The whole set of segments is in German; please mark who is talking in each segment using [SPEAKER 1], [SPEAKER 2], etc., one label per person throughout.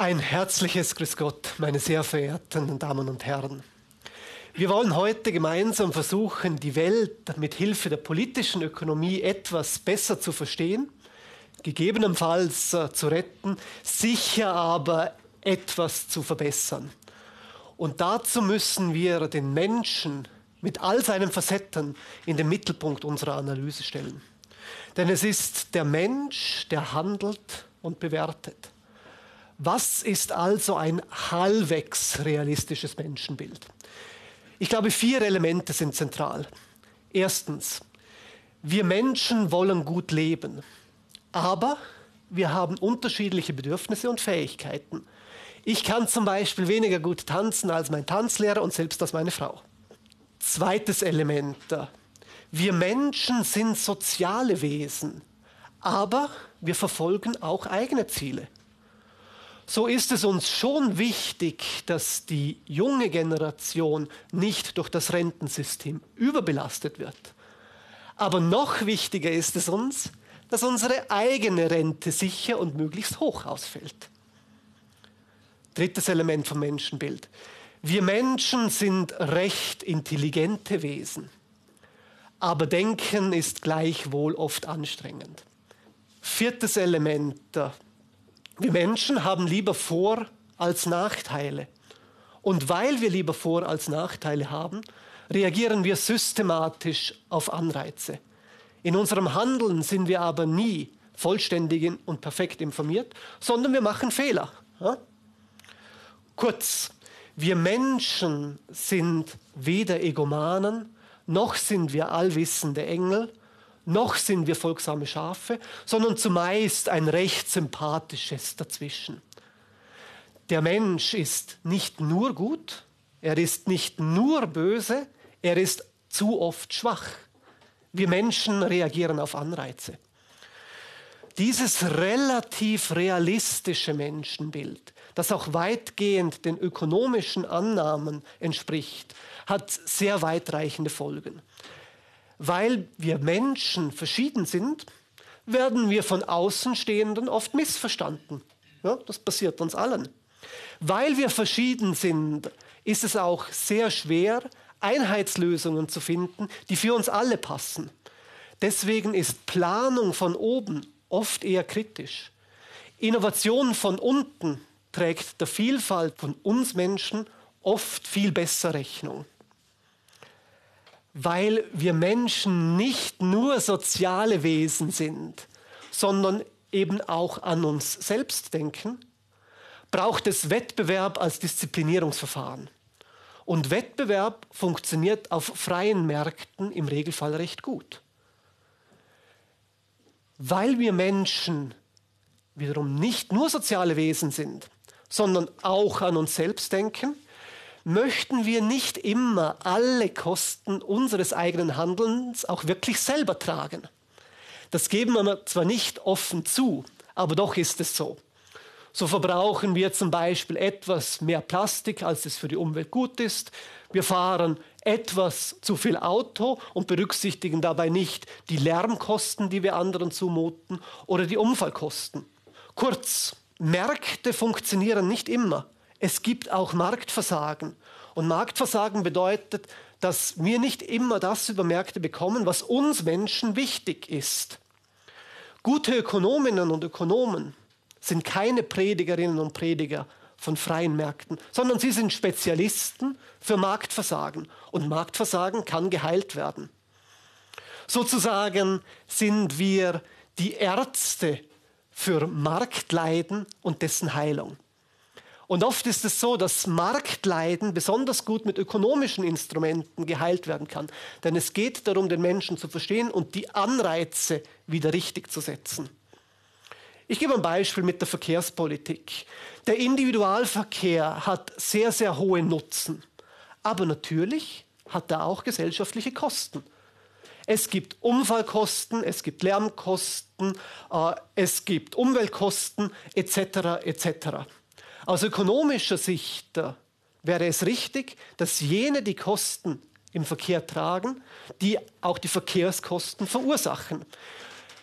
[SPEAKER 1] Ein herzliches Grüß Gott, meine sehr verehrten Damen und Herren. Wir wollen heute gemeinsam versuchen, die Welt mit Hilfe der politischen Ökonomie etwas besser zu verstehen, gegebenenfalls äh, zu retten, sicher aber etwas zu verbessern. Und dazu müssen wir den Menschen mit all seinen Facetten in den Mittelpunkt unserer Analyse stellen. Denn es ist der Mensch, der handelt und bewertet. Was ist also ein halbwegs realistisches Menschenbild? Ich glaube, vier Elemente sind zentral. Erstens, wir Menschen wollen gut leben, aber wir haben unterschiedliche Bedürfnisse und Fähigkeiten. Ich kann zum Beispiel weniger gut tanzen als mein Tanzlehrer und selbst als meine Frau. Zweites Element, wir Menschen sind soziale Wesen, aber wir verfolgen auch eigene Ziele so ist es uns schon wichtig, dass die junge Generation nicht durch das Rentensystem überbelastet wird. Aber noch wichtiger ist es uns, dass unsere eigene Rente sicher und möglichst hoch ausfällt. Drittes Element vom Menschenbild. Wir Menschen sind recht intelligente Wesen, aber Denken ist gleichwohl oft anstrengend. Viertes Element wir Menschen haben lieber Vor- als Nachteile. Und weil wir lieber Vor- als Nachteile haben, reagieren wir systematisch auf Anreize. In unserem Handeln sind wir aber nie vollständig und perfekt informiert, sondern wir machen Fehler. Kurz, wir Menschen sind weder Egomanen, noch sind wir allwissende Engel, noch sind wir folgsame Schafe, sondern zumeist ein recht sympathisches dazwischen. Der Mensch ist nicht nur gut, er ist nicht nur böse, er ist zu oft schwach. Wir Menschen reagieren auf Anreize. Dieses relativ realistische Menschenbild, das auch weitgehend den ökonomischen Annahmen entspricht, hat sehr weitreichende Folgen. Weil wir Menschen verschieden sind, werden wir von Außenstehenden oft missverstanden. Ja, das passiert uns allen. Weil wir verschieden sind, ist es auch sehr schwer, Einheitslösungen zu finden, die für uns alle passen. Deswegen ist Planung von oben oft eher kritisch. Innovation von unten trägt der Vielfalt von uns Menschen oft viel besser Rechnung weil wir Menschen nicht nur soziale Wesen sind, sondern eben auch an uns selbst denken, braucht es Wettbewerb als Disziplinierungsverfahren. Und Wettbewerb funktioniert auf freien Märkten im Regelfall recht gut. Weil wir Menschen wiederum nicht nur soziale Wesen sind, sondern auch an uns selbst denken, möchten wir nicht immer alle Kosten unseres eigenen Handelns auch wirklich selber tragen. Das geben wir zwar nicht offen zu, aber doch ist es so. So verbrauchen wir zum Beispiel etwas mehr Plastik, als es für die Umwelt gut ist. Wir fahren etwas zu viel Auto und berücksichtigen dabei nicht die Lärmkosten, die wir anderen zumuten, oder die Unfallkosten. Kurz, Märkte funktionieren nicht immer. Es gibt auch Marktversagen. Und Marktversagen bedeutet, dass wir nicht immer das über Märkte bekommen, was uns Menschen wichtig ist. Gute Ökonominnen und Ökonomen sind keine Predigerinnen und Prediger von freien Märkten, sondern sie sind Spezialisten für Marktversagen. Und Marktversagen kann geheilt werden. Sozusagen sind wir die Ärzte für Marktleiden und dessen Heilung. Und oft ist es so, dass Marktleiden besonders gut mit ökonomischen Instrumenten geheilt werden kann. Denn es geht darum, den Menschen zu verstehen und die Anreize wieder richtig zu setzen. Ich gebe ein Beispiel mit der Verkehrspolitik. Der Individualverkehr hat sehr, sehr hohe Nutzen. Aber natürlich hat er auch gesellschaftliche Kosten. Es gibt Unfallkosten, es gibt Lärmkosten, äh, es gibt Umweltkosten etc. etc. Aus ökonomischer Sicht äh, wäre es richtig, dass jene die Kosten im Verkehr tragen, die auch die Verkehrskosten verursachen.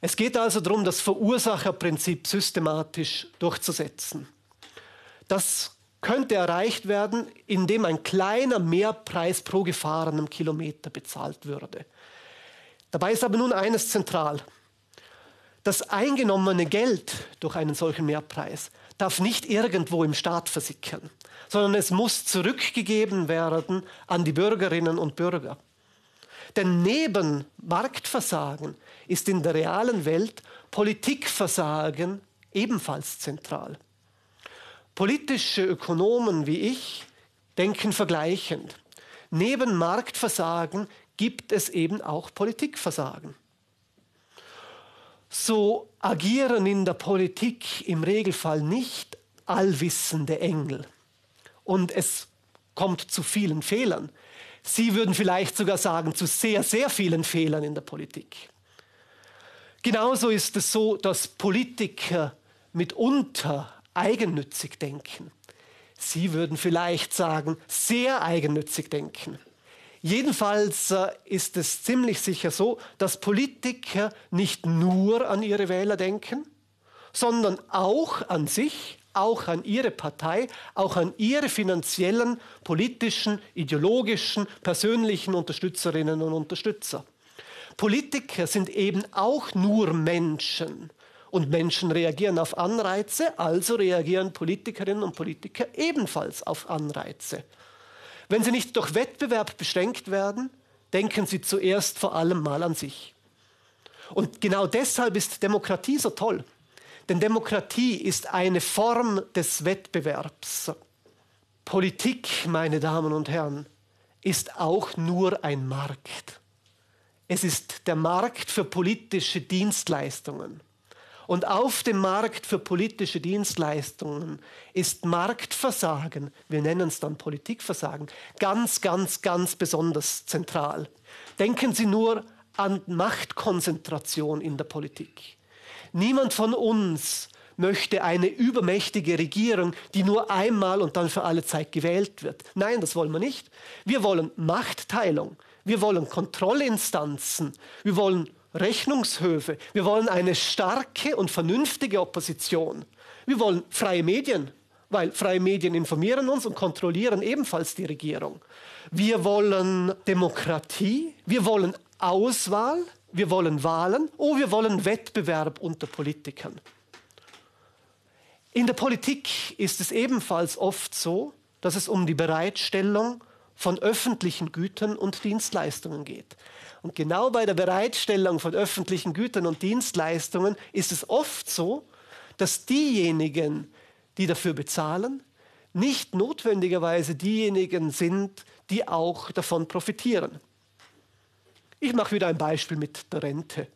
[SPEAKER 1] Es geht also darum, das Verursacherprinzip systematisch durchzusetzen. Das könnte erreicht werden, indem ein kleiner Mehrpreis pro gefahrenem Kilometer bezahlt würde. Dabei ist aber nun eines zentral. Das eingenommene Geld durch einen solchen Mehrpreis darf nicht irgendwo im Staat versickern, sondern es muss zurückgegeben werden an die Bürgerinnen und Bürger. Denn neben Marktversagen ist in der realen Welt Politikversagen ebenfalls zentral. Politische Ökonomen wie ich denken vergleichend. Neben Marktversagen gibt es eben auch Politikversagen. So agieren in der Politik im Regelfall nicht allwissende Engel. Und es kommt zu vielen Fehlern. Sie würden vielleicht sogar sagen, zu sehr, sehr vielen Fehlern in der Politik. Genauso ist es so, dass Politiker mitunter eigennützig denken. Sie würden vielleicht sagen, sehr eigennützig denken. Jedenfalls äh, ist es ziemlich sicher so, dass Politiker nicht nur an ihre Wähler denken, sondern auch an sich, auch an ihre Partei, auch an ihre finanziellen, politischen, ideologischen, persönlichen Unterstützerinnen und Unterstützer. Politiker sind eben auch nur Menschen. Und Menschen reagieren auf Anreize, also reagieren Politikerinnen und Politiker ebenfalls auf Anreize. Wenn sie nicht durch Wettbewerb beschränkt werden, denken sie zuerst vor allem mal an sich. Und genau deshalb ist Demokratie so toll. Denn Demokratie ist eine Form des Wettbewerbs. Politik, meine Damen und Herren, ist auch nur ein Markt. Es ist der Markt für politische Dienstleistungen. Und auf dem Markt für politische Dienstleistungen ist Marktversagen, wir nennen es dann Politikversagen, ganz, ganz, ganz besonders zentral. Denken Sie nur an Machtkonzentration in der Politik. Niemand von uns möchte eine übermächtige Regierung, die nur einmal und dann für alle Zeit gewählt wird. Nein, das wollen wir nicht. Wir wollen Machtteilung. Wir wollen Kontrollinstanzen. Wir wollen Rechnungshöfe. Wir wollen eine starke und vernünftige Opposition. Wir wollen freie Medien, weil freie Medien informieren uns und kontrollieren ebenfalls die Regierung. Wir wollen Demokratie. Wir wollen Auswahl. Wir wollen Wahlen. Oh, wir wollen Wettbewerb unter Politikern. In der Politik ist es ebenfalls oft so, dass es um die Bereitstellung von öffentlichen Gütern und Dienstleistungen geht. Und genau bei der Bereitstellung von öffentlichen Gütern und Dienstleistungen ist es oft so, dass diejenigen, die dafür bezahlen, nicht notwendigerweise diejenigen sind, die auch davon profitieren. Ich mache wieder ein Beispiel mit der Rente.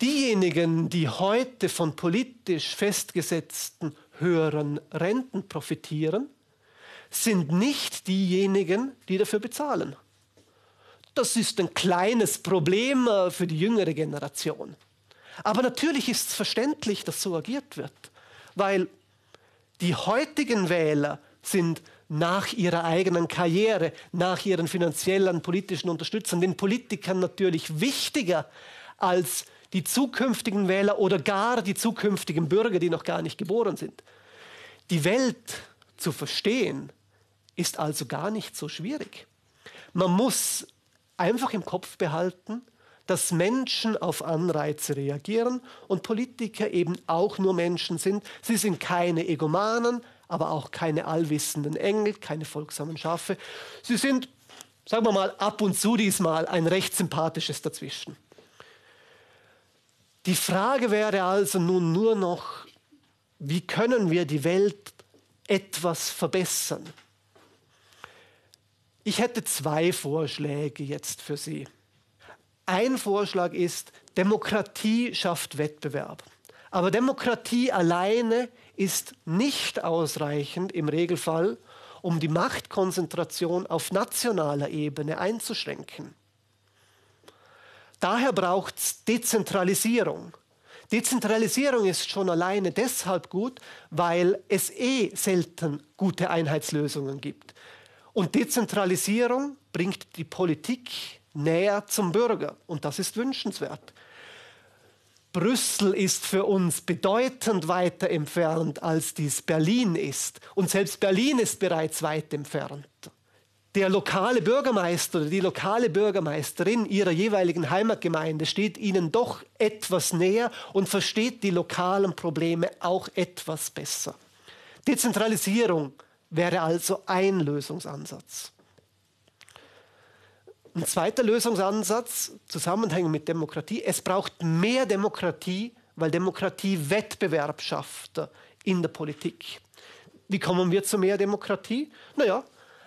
[SPEAKER 1] Diejenigen, die heute von politisch festgesetzten höheren Renten profitieren, sind nicht diejenigen, die dafür bezahlen. Das ist ein kleines Problem äh, für die jüngere Generation. Aber natürlich ist es verständlich, dass so agiert wird, weil die heutigen Wähler sind nach ihrer eigenen Karriere, nach ihren finanziellen, politischen Unterstützern, den Politikern natürlich wichtiger als die zukünftigen Wähler oder gar die zukünftigen Bürger, die noch gar nicht geboren sind. Die Welt zu verstehen ist also gar nicht so schwierig. Man muss einfach im Kopf behalten, dass Menschen auf Anreize reagieren und Politiker eben auch nur Menschen sind. Sie sind keine Egomanen, aber auch keine allwissenden Engel, keine folgsamen Schafe. Sie sind, sagen wir mal, ab und zu diesmal ein recht sympathisches Dazwischen. Die Frage wäre also nun nur noch, wie können wir die Welt etwas verbessern? Ich hätte zwei Vorschläge jetzt für Sie. Ein Vorschlag ist, Demokratie schafft Wettbewerb. Aber Demokratie alleine ist nicht ausreichend im Regelfall, um die Machtkonzentration auf nationaler Ebene einzuschränken. Daher braucht es Dezentralisierung. Dezentralisierung ist schon alleine deshalb gut, weil es eh selten gute Einheitslösungen gibt. Und Dezentralisierung bringt die Politik näher zum Bürger und das ist wünschenswert. Brüssel ist für uns bedeutend weiter entfernt, als dies Berlin ist. Und selbst Berlin ist bereits weit entfernt. Der lokale Bürgermeister oder die lokale Bürgermeisterin ihrer jeweiligen Heimatgemeinde steht ihnen doch etwas näher und versteht die lokalen Probleme auch etwas besser. Dezentralisierung wäre also ein Lösungsansatz. Ein zweiter Lösungsansatz, Zusammenhängen mit Demokratie, es braucht mehr Demokratie, weil Demokratie Wettbewerb schafft in der Politik. Wie kommen wir zu mehr Demokratie? Naja,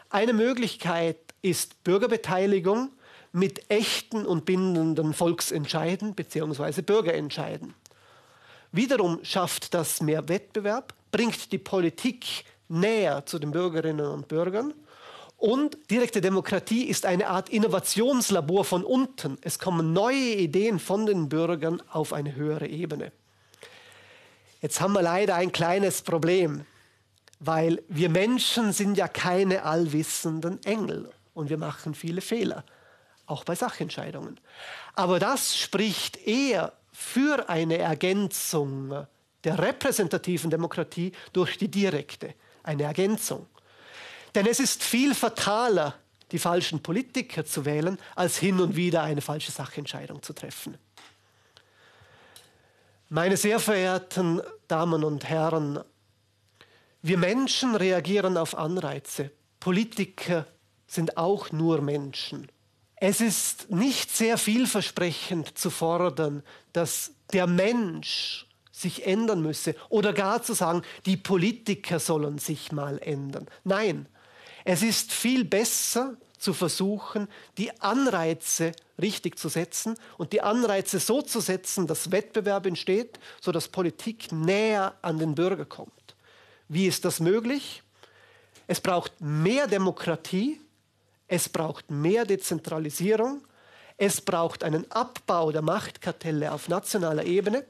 [SPEAKER 1] eine Möglichkeit ist Bürgerbeteiligung mit echten und bindenden Volksentscheiden bzw. Bürgerentscheiden. Wiederum schafft das mehr Wettbewerb, bringt die Politik näher zu den Bürgerinnen und Bürgern und direkte Demokratie ist eine Art Innovationslabor von unten. Es kommen neue Ideen von den Bürgern auf eine höhere Ebene. Jetzt haben wir leider ein kleines Problem, weil wir Menschen sind ja keine allwissenden Engel und wir machen viele Fehler, auch bei Sachentscheidungen. Aber das spricht eher für eine Ergänzung der repräsentativen Demokratie durch die direkte, eine Ergänzung. Denn es ist viel fataler, die falschen Politiker zu wählen, als hin und wieder eine falsche Sachentscheidung zu treffen. Meine sehr verehrten Damen und Herren, wir Menschen reagieren auf Anreize. Politiker sind auch nur Menschen. Es ist nicht sehr vielversprechend zu fordern, dass der Mensch sich ändern müsse oder gar zu sagen, die Politiker sollen sich mal ändern. Nein, es ist viel besser zu versuchen, die Anreize richtig zu setzen und die Anreize so zu setzen, dass Wettbewerb entsteht, sodass Politik näher an den Bürger kommt. Wie ist das möglich? Es braucht mehr Demokratie, es braucht mehr Dezentralisierung, es braucht einen Abbau der Machtkartelle auf nationaler Ebene.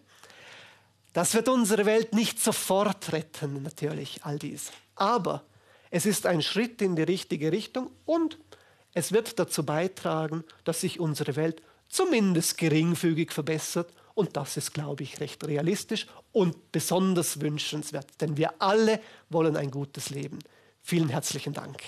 [SPEAKER 1] Das wird unsere Welt nicht sofort retten, natürlich, all dies. Aber es ist ein Schritt in die richtige Richtung und es wird dazu beitragen, dass sich unsere Welt zumindest geringfügig verbessert. Und das ist, glaube ich, recht realistisch und besonders wünschenswert, denn wir alle wollen ein gutes Leben. Vielen herzlichen Dank.